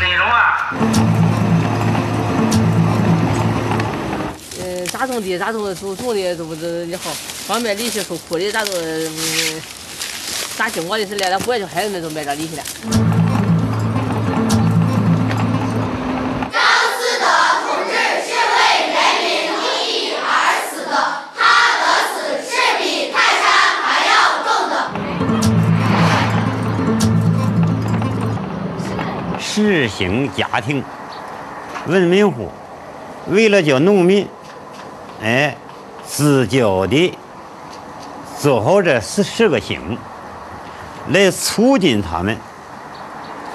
内容啊，嗯，咋种地咋种，种种地都不是也好，光卖力气受苦的咋都，咋经过的是那不也就孩子们都卖点力气了。实行家庭文明户，为了叫农民，哎，自觉的做好这十十个星，来促进他们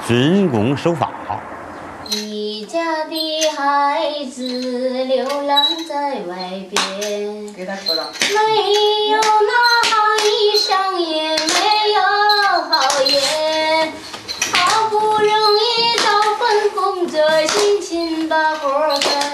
遵公守法。你家的孩子流浪在外边，给他说了。没有那好衣裳，也没有好烟，好不容易找份工作，辛勤把活儿干。